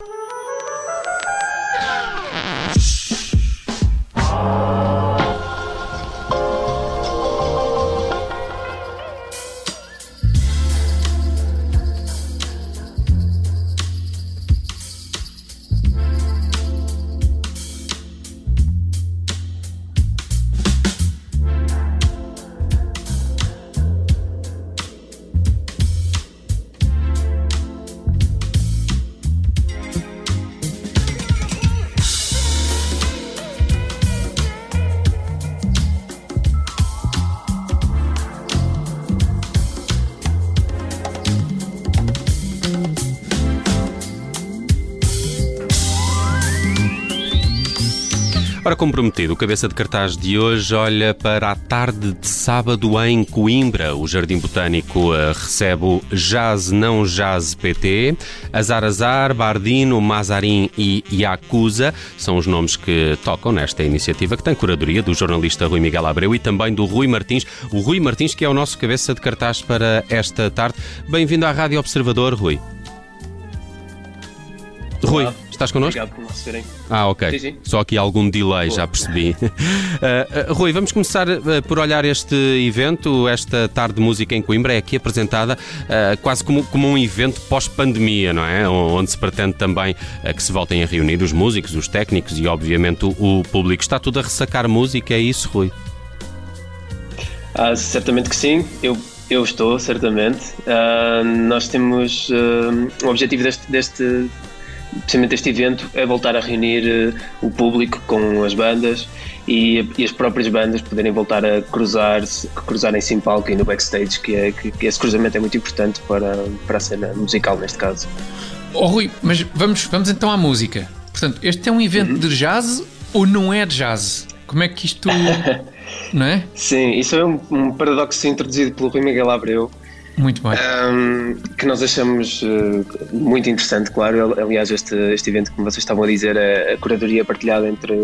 you como o cabeça de cartaz de hoje olha para a tarde de sábado em Coimbra. O Jardim Botânico uh, recebe o Jazz Não Jazz PT, Azar Azar, Bardino, Mazarin e Yakuza são os nomes que tocam nesta iniciativa que tem curadoria do jornalista Rui Miguel Abreu e também do Rui Martins. O Rui Martins, que é o nosso cabeça de cartaz para esta tarde. Bem-vindo à Rádio Observador, Rui. Rui, Olá. estás connosco? Obrigado por me receberem. Ah, ok. Sim, sim. Só aqui algum delay, Boa. já percebi. uh, uh, Rui, vamos começar uh, por olhar este evento, esta tarde de música em Coimbra, é aqui apresentada quase como, como um evento pós-pandemia, não é? Onde se pretende também que se voltem a reunir os músicos, os técnicos e, obviamente, o, o público. Está tudo a ressacar música, é isso, Rui? Ah, certamente que sim. Eu eu estou, certamente. Uh, nós temos uh, o objetivo deste, deste, precisamente este evento é voltar a reunir uh, o público com as bandas e, e, as próprias bandas poderem voltar a cruzar cruzarem-se em palco e no backstage, que, é, que, que, esse cruzamento é muito importante para, para a cena musical neste caso. Oh Rui, mas vamos, vamos então à música. Portanto, este é um evento uhum. de jazz ou não é de jazz? Como é que isto. não é? Sim, isso é um, um paradoxo introduzido pelo Rui Miguel Abreu muito bem. Um, que nós achamos uh, muito interessante, claro. Aliás, este, este evento, como vocês estavam a dizer, é a curadoria partilhada entre,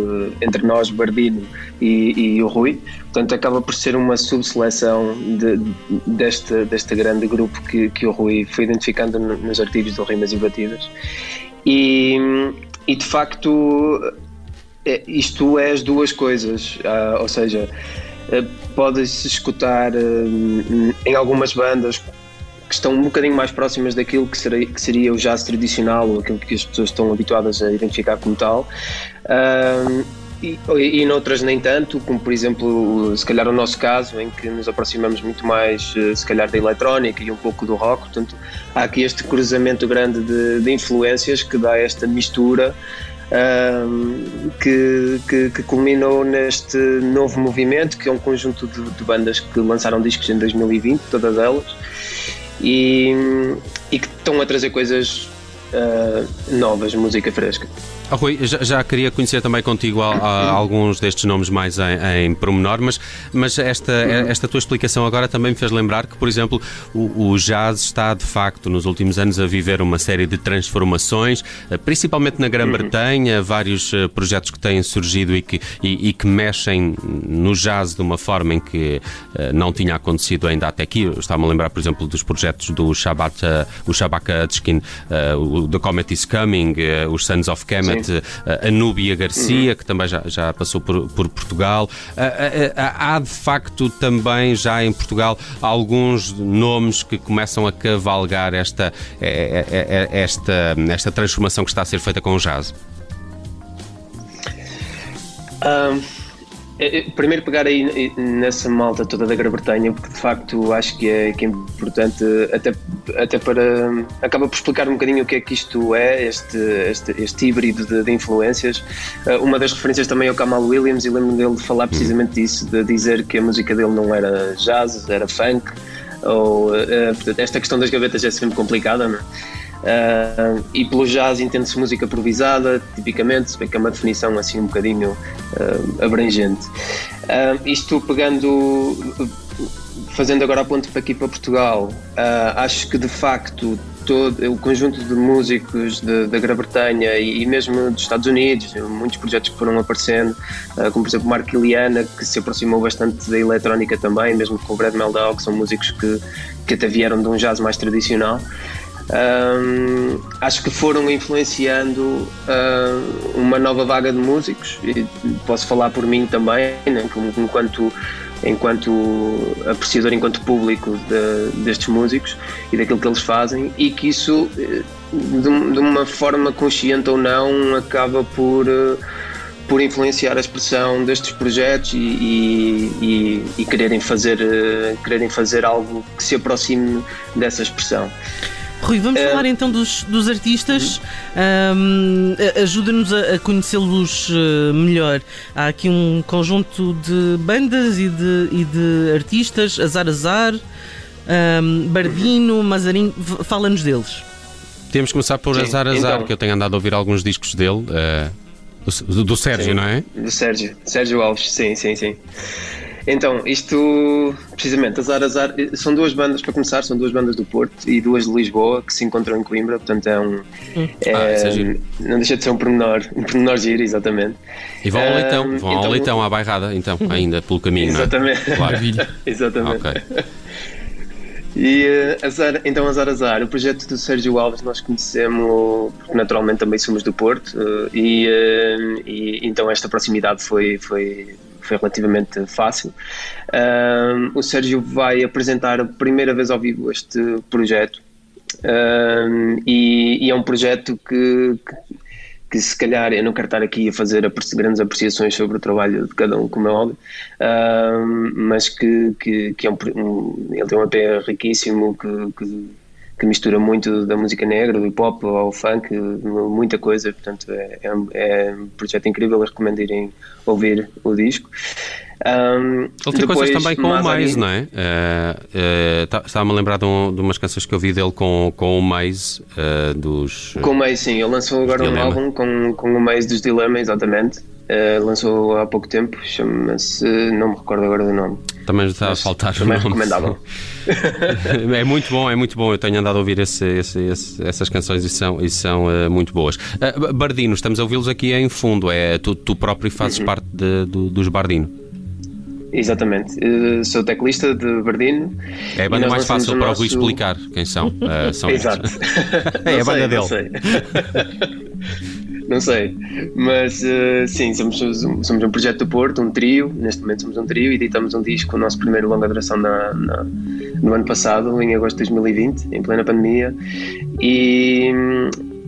entre nós, Bardino e, e o Rui. Portanto, acaba por ser uma subseleção de, deste, deste grande grupo que, que o Rui foi identificando nos artigos do Rimas e Batidas. E, e de facto, é, isto é as duas coisas, uh, ou seja eh, pode-se escutar eh, em algumas bandas que estão um bocadinho mais próximas daquilo que seria, que seria o jazz tradicional ou aquilo que as pessoas estão habituadas a identificar como tal. Uh, e, e noutras nem tanto, como por exemplo, se calhar o nosso caso, em que nos aproximamos muito mais, se calhar, da eletrónica e um pouco do rock. Portanto, há aqui este cruzamento grande de, de influências que dá esta mistura que, que, que, culminou neste novo movimento, que é um conjunto de, de, bandas que lançaram discos em 2020, todas elas, e, e que estão a trazer coisas uh, novas, música fresca. Oh, Rui, já, já, queria conhecer também contigo a, a, alguns destes nomes mais em, em promenor, mas, mas esta, esta tua explicação agora também me fez lembrar que, por exemplo, o, o, jazz está de facto nos últimos anos a viver uma série de transformações, eh, principalmente na Grã-Bretanha, vários eh, projetos que têm surgido e que, e, e, que mexem no jazz de uma forma em que uh, não tinha acontecido ainda até aqui. Estava-me a lembrar, por exemplo, dos projetos do Shabbat, uh, o Shabaka Adskin, o The Comet is Coming, os Sons of Kemet, a Núbia Garcia, uhum. que também já, já passou por, por Portugal. Há de facto também já em Portugal alguns nomes que começam a cavalgar esta, é, é, é, esta, esta transformação que está a ser feita com o jazz. Um é, primeiro pegar aí nessa malta toda da Grã-Bretanha, porque de facto acho que é, que é importante, até, até para. acaba por explicar um bocadinho o que é que isto é, este, este, este híbrido de, de influências. Uma das referências também é o Kamal Williams, e lembro dele de falar precisamente disso, de dizer que a música dele não era jazz, era funk, ou. Esta questão das gavetas é sempre complicada, não é? Uh, e pelo jazz entende-se música improvisada, tipicamente, se bem que é uma definição assim um bocadinho uh, abrangente. Uh, isto pegando, fazendo agora a ponto para aqui para Portugal, acho que de facto todo o conjunto de músicos da Grã-Bretanha e, e, mesmo dos Estados Unidos, muitos projetos que foram aparecendo, como por exemplo Mark Iliana, que se aproximou bastante da eletrónica também, mesmo com o Brad Meldau, que são músicos que, que até vieram de um jazz mais tradicional. Um, acho que foram influenciando uh, uma nova vaga de músicos e posso falar por mim também, né, enquanto enquanto apreciador, enquanto público de, destes músicos e daquilo que eles fazem, e que isso, eh, de, de uma forma consciente ou não, acaba por, eh, por influenciar a expressão destes projetos e, e, e, e quererem, fazer, eh, quererem fazer algo que se aproxime dessa expressão. Rui, vamos uh, falar então dos, dos artistas. Um, Ajuda-nos a, a conhecê-los eh, melhor. Há aqui um conjunto de bandas e de, e de artistas, Azar Azar, um, Bardino, Mazarinho. Fala-nos deles. Temos que começar por Sim, Azar Azar, então, que eu tenho andado a ouvir alguns discos dele. Uh, do, do, Sérgio, sim, não é? Do Sérgio, Sérgio Alves, sim, sim, sim. Então, isto, precisamente, Azar Azar, são duas bandas, para começar, são duas bandas do Porto e duas de Lisboa que se encontram em Coimbra, portanto é um. Hum. É, ah, é não deixa de ser um pormenor, um pormenor giro, exatamente. E vão ao leitão, vão então, ao leitão, à bairrada, então, ainda pelo caminho, exatamente. não é? Claro. exatamente. Ok. E uh, Azar, então Azar Azar, o projeto do Sérgio Alves nós conhecemos, porque naturalmente também somos do Porto, uh, e, uh, e, então esta proximidade foi, foi, foi relativamente fácil. o Sérgio vai apresentar a primeira vez ao vivo este projeto e, e, é um projeto que, que que se calhar eu não quero estar aqui a fazer grandes apreciações sobre o trabalho de cada um, como é óbvio, mas que, que, que é um, ele tem um EP riquíssimo que, que, mistura muito da música negra, do hip hop ao funk, muita coisa, portanto é, é, é um projeto incrível, eu recomendo irem ouvir o disco. Um, Ele tem coisas também com o Mais, não é? Uh, uh, Estava-me a lembrar de, um, de, umas canções que eu vi dele com, com o Mais uh, dos. Com o Mais, sim. Ele lançou agora um álbum com, com o Mais dos Dilema, exatamente. Uh, lançou há pouco tempo, chama-se. Não me recordo agora do nome. Também está a faltar o nome. recomendável. é muito bom, é muito bom. Eu tenho andado a ouvir esse, esse, esse, essas canções e são, e são uh, muito boas. Uh, Bardino, estamos a ouvi-los aqui em fundo. É, tu, tu próprio fazes uhum. parte de, do, dos Bardino. Exatamente. Sou teclista de Bardino. É a banda mais fácil para o Rui explicar quem são. São Exato. é a banda dele. Não sei. Mas uh, sim, somos, somos um projeto do Porto, um trio. Neste momento somos um trio. Editamos um disco, o nosso primeiro longa duração na, na, no ano passado, em agosto de 2020, em plena pandemia. E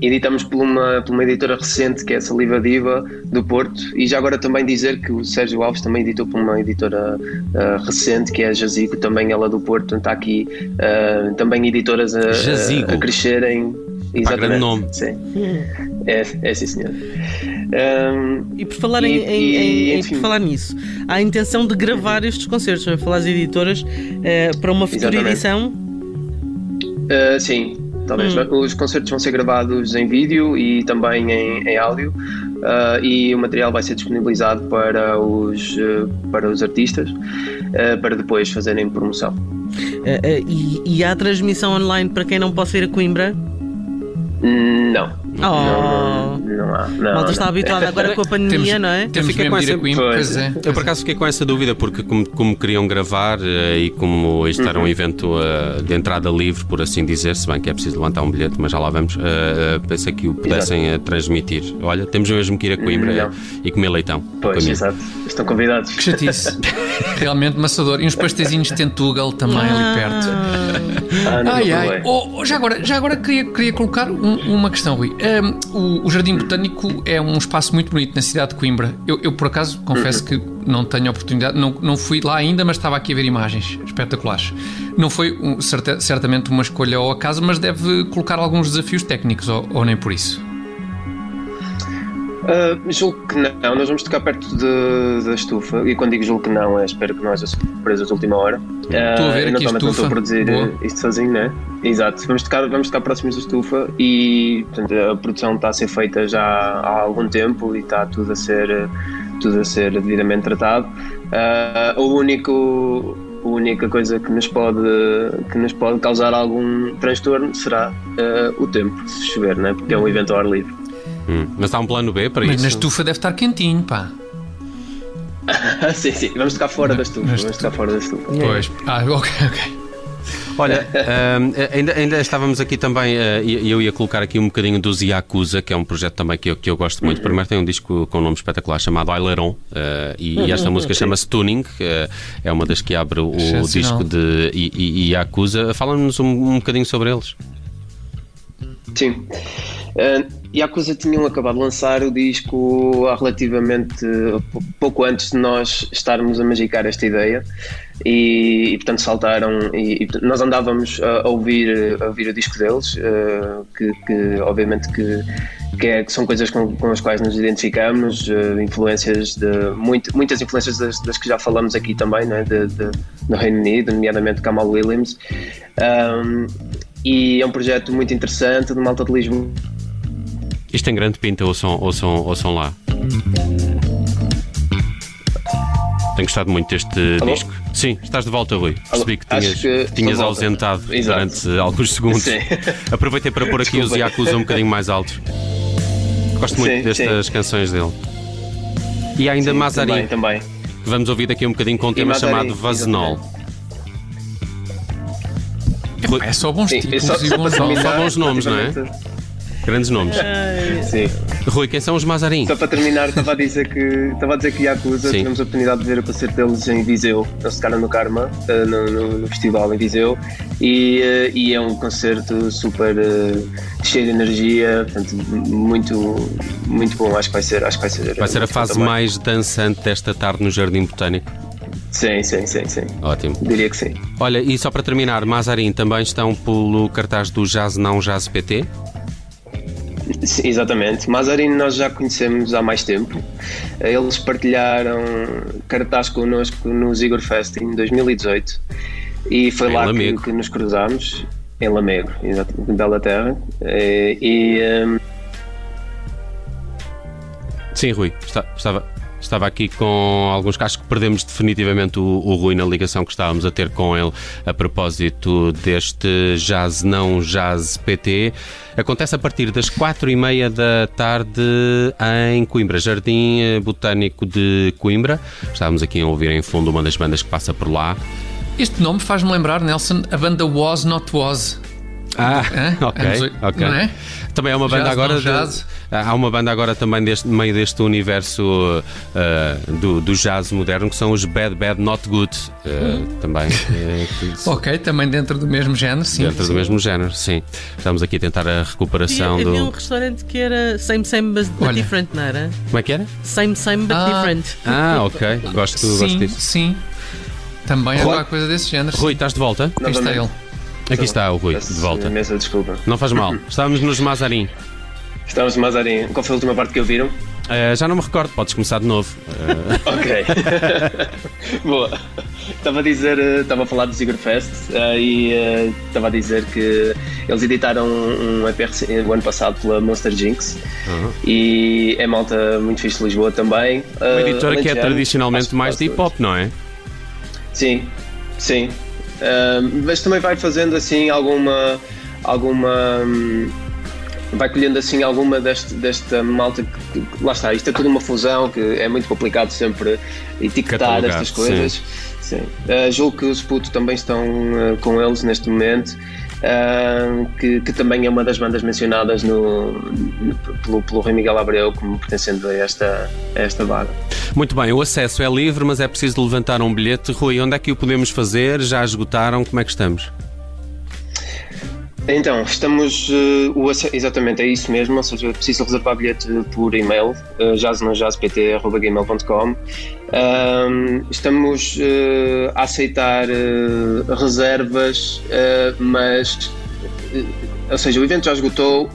editamos por uma, por uma editora recente que é a Saliva Diva do Porto e já agora também dizer que o Sérgio Alves também editou por uma editora uh, recente que é a Jazigo, também ela do Porto, está aqui uh, também editoras a, a, a crescerem. Exatamente. grande nome. Sim. É, é sim, senhor. Um, e por falar, e, em, em, em, por falar nisso, há a intenção de gravar estes concertos, a falar às editoras, uh, para uma futura Exatamente. edição? Uh, sim, talvez. Hum. Os concertos vão ser gravados em vídeo e também em, em áudio uh, e o material vai ser disponibilizado para os, para os artistas para depois fazerem promoção. E, e há transmissão online para quem não possa ir a Coimbra? Não. Oh. Não, não, há. Não, Malta está habituada agora com a pandemia, temos, não é? Temos eu, com essa... Coimbra, pois é. eu por acaso fiquei com essa dúvida porque como, como queriam gravar uh, e como isto era um uhum. evento uh, de entrada livre, por assim dizer, se bem que é preciso levantar um bilhete, mas já lá vamos, uh, pensei que o pudessem transmitir. Olha, temos mesmo que ir a Coimbra e comer leitão. Pois, exato. Estão convidados. Que chatice. Realmente maçador. E uns pasteizinhos de Tentugal também ah. ali perto. Ah, ai, ai. Oh, já agora, já agora queria, queria colocar um, uma questão, Rui. Um, o, o, Jardim Botânico é um espaço muito bonito na cidade de Coimbra. Eu, eu por acaso, confesso uhum. que não tenho oportunidade, não, não fui lá ainda, mas estava aqui a ver imagens espetaculares. Não foi um, certa, certamente uma escolha ao acaso, mas deve colocar alguns desafios técnicos, ou, ou nem por isso. Uh, julgo que não, nós vamos tocar perto de, da estufa e quando digo julgo que não, é espero que não haja surpresas de última hora. Uh, estou a ver aqui estufa. não estou a produzir Boa. isto sozinho, né? Exato, vamos tocar, vamos tocar próximos da estufa e portanto, a produção está a ser feita já há algum tempo e está tudo a ser, tudo a ser devidamente tratado. Uh, o único a única coisa que nos pode, que nos pode causar algum transtorno será uh, o tempo, se chover, né? porque é um evento ao ar livre. Hum. Mas há um plano B para Mas isso? Mas na estufa deve estar quentinho, pá. sim, sim. Vamos tocar fora da estufa. Vamos tocar fora da estufa. Pois. Ah, ok, ok. Olha, uh, ainda, ainda estávamos aqui também, uh, e eu ia colocar aqui um bocadinho do Yakuza, que é um projeto também que eu, que eu gosto muito. Uhum. Primeiro tem um disco com um nome espetacular chamado Aileron, uh, e, e, esta música chama-se Tuning, é uma das que abre o disco de Yakuza. Fala-nos um, um bocadinho sobre eles. Sim. Uh, Yakuza tinham acabado de lançar o disco há relativamente pouco antes de nós estarmos a magicar esta ideia. E, e portanto saltaram e, e, nós andávamos a, ouvir, a ouvir o disco deles uh, que, que, obviamente que, que, é, que, são coisas com, com, as quais nos identificamos uh, influências de muito, muitas influências das, das, que já falamos aqui também né, de, de, no Reino Unido nomeadamente Kamal Williams. Um, e é um projeto muito interessante de Malta de Lisboa isto tem grande pinta, ouçam, ouçam, ouçam lá. Tenho gostado muito deste Alô? disco. Sim, estás de volta, Rui. Percebi que tinhas, que tinhas ausentado durante alguns segundos. Sim. Aproveitei para pôr aqui os Yakuza um bocadinho mais altos. Gosto muito sim, destas sim. canções dele. E há ainda sim, Mazarin. Também, também. Vamos ouvir daqui um bocadinho com um tema chamado Vazenol. É, é só bons títulos só, e bons, só, só bons nomes, não é? Grandes nomes. Sim. Rui, quem são os Mazarin? Só para terminar, estava a dizer que estava a dizer que Yakuza Sim. tivemos a oportunidade de ver o concerto deles em Viseu, eles tocaram no Karma, eh, no, no, no, festival em Viseu, e, eh, e, é um concerto super uh, cheio de energia, portanto, muito, muito bom. Acho que vai ser. Acho que vai ser, vai ser a fase mais dançante desta tarde no Jardim Botânico. Sim, sim, sim, sim. Ótimo. Diria que sim. Olha, e só para terminar, Mazarin também estão pelo cartaz do Jazz Não Jazz PT? Sim, exatamente. Mazarino nós já conhecemos há mais tempo. Eles partilharam cartaz connosco no Zigor Fest em 2018 e foi em lá que, que, nos cruzámos em Lamego, exatamente, em Bela Terra. E, e um... Sim, Rui, está, estava, Estava aqui com alguns casos que perdemos definitivamente o, o Rui na ligação que estávamos a ter com ele a propósito deste Jazz Não Jazz PT. Acontece a partir das quatro e meia da tarde em Coimbra, Jardim Botânico de Coimbra. Estávamos aqui a ouvir em fundo uma das bandas que passa por lá. Este nome faz-me lembrar, Nelson, a banda Was Not Was. Ah, ok, ok. Não é? Também é uma banda jazz, agora. De, há uma banda agora também deste meio deste universo uh, do, do jazz moderno que são os Bad Bad Not Good. Uh, hum. Também. Uh, ok, também dentro do mesmo género, sim. Dentro sim. do mesmo género, sim. Estamos aqui a tentar a recuperação havia, do. Havia um restaurante que era same, same, but Olha. different, não era? Como é que era? Same, same, but ah. different. Ah, ok. Gosto, sim, gosto disso. Sim. Também é alguma coisa desse género. Rui, estás de volta? Aqui está ele. Aqui está o Rui, de volta. Imensa desculpa. Não faz mal. Estávamos nos Mazarim. Estávamos no Mazarim. Qual foi a última parte que ouviram? Uh, já não me recordo, podes começar de novo. Uh... ok. Boa. Estava a dizer, eh, estava a falar do Zigor Fest uh, e estava a dizer que eles editaram um EP o ano passado pela Monster Jinx uhum. e é malta muito fixe de Lisboa também. Uma editora que é tradicionalmente mais de hip hop, não é? Sim, sim. Mas também vai fazendo assim alguma. alguma um, vai colhendo assim alguma deste, desta malta que, que, lá está, isto é tudo uma fusão que é muito complicado sempre etiquetar estas coisas. Sim. Sim. Uh, julgo que os putos também estão uh, com eles neste momento, uh, que, que, também é uma das bandas mencionadas no, no, pelo, pelo Rui Miguel Abreu como pertencendo a esta, a esta vaga. Muito bem, o acesso é livre, mas é preciso levantar um bilhete. Rui, onde é que o podemos fazer? Já esgotaram? Como é que estamos? Então, estamos. Uh, exatamente, é isso mesmo. Ou seja, preciso reservar bilhete por e-mail, uh. Uh, estamos uh, a aceitar reservas, mas. ou seja, o evento já esgotou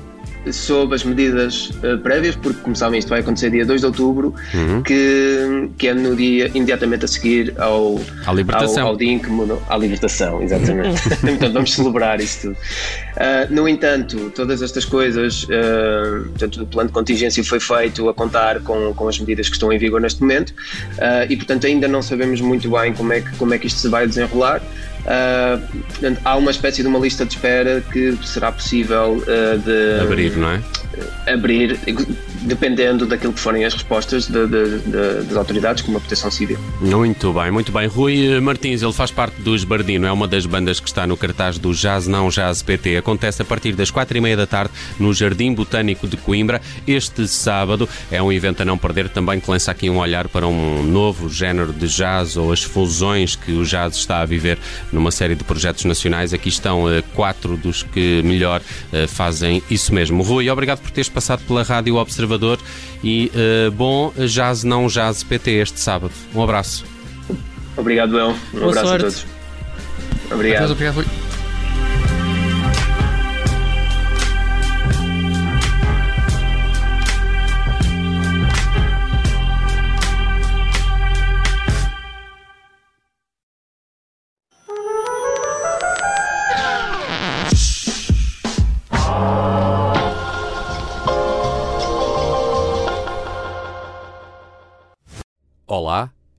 sob as medidas uh, prévias, porque, como sabem, isto vai acontecer dia 2 de outubro, uhum. que, que é no dia imediatamente a seguir ao, à libertação. Ao, ao dia em que mudou. À libertação, exatamente. Portanto, vamos celebrar isso tudo. Uh, no entanto, todas estas coisas, uh, portanto, o plano de contingência foi feito a contar com, com as medidas que estão em vigor neste momento uh, e, portanto, ainda não sabemos muito bem como é que, como é que isto se vai desenrolar. Uh, há uma espécie de uma lista de espera que será possível uh, de abrir, não é? Abrir, dependendo daquilo que forem as respostas de, de, de, das autoridades, como a Proteção Civil. Muito bem, muito bem. Rui Martins, ele faz parte do Esbardino, é uma das bandas que está no cartaz do Jazz Não Jazz PT. Acontece a partir das quatro e meia da tarde no Jardim Botânico de Coimbra. Este sábado é um evento a não perder também que lança aqui um olhar para um novo género de jazz ou as fusões que o jazz está a viver numa série de projetos nacionais. Aqui estão uh, quatro dos que melhor uh, fazem isso mesmo. Rui, obrigado por teres passado pela Rádio Observador e uh, bom Jazz Não Jazz PT este sábado. Um abraço. Obrigado, El. Um Boa abraço sorte. a todos. Obrigado. Obrigado,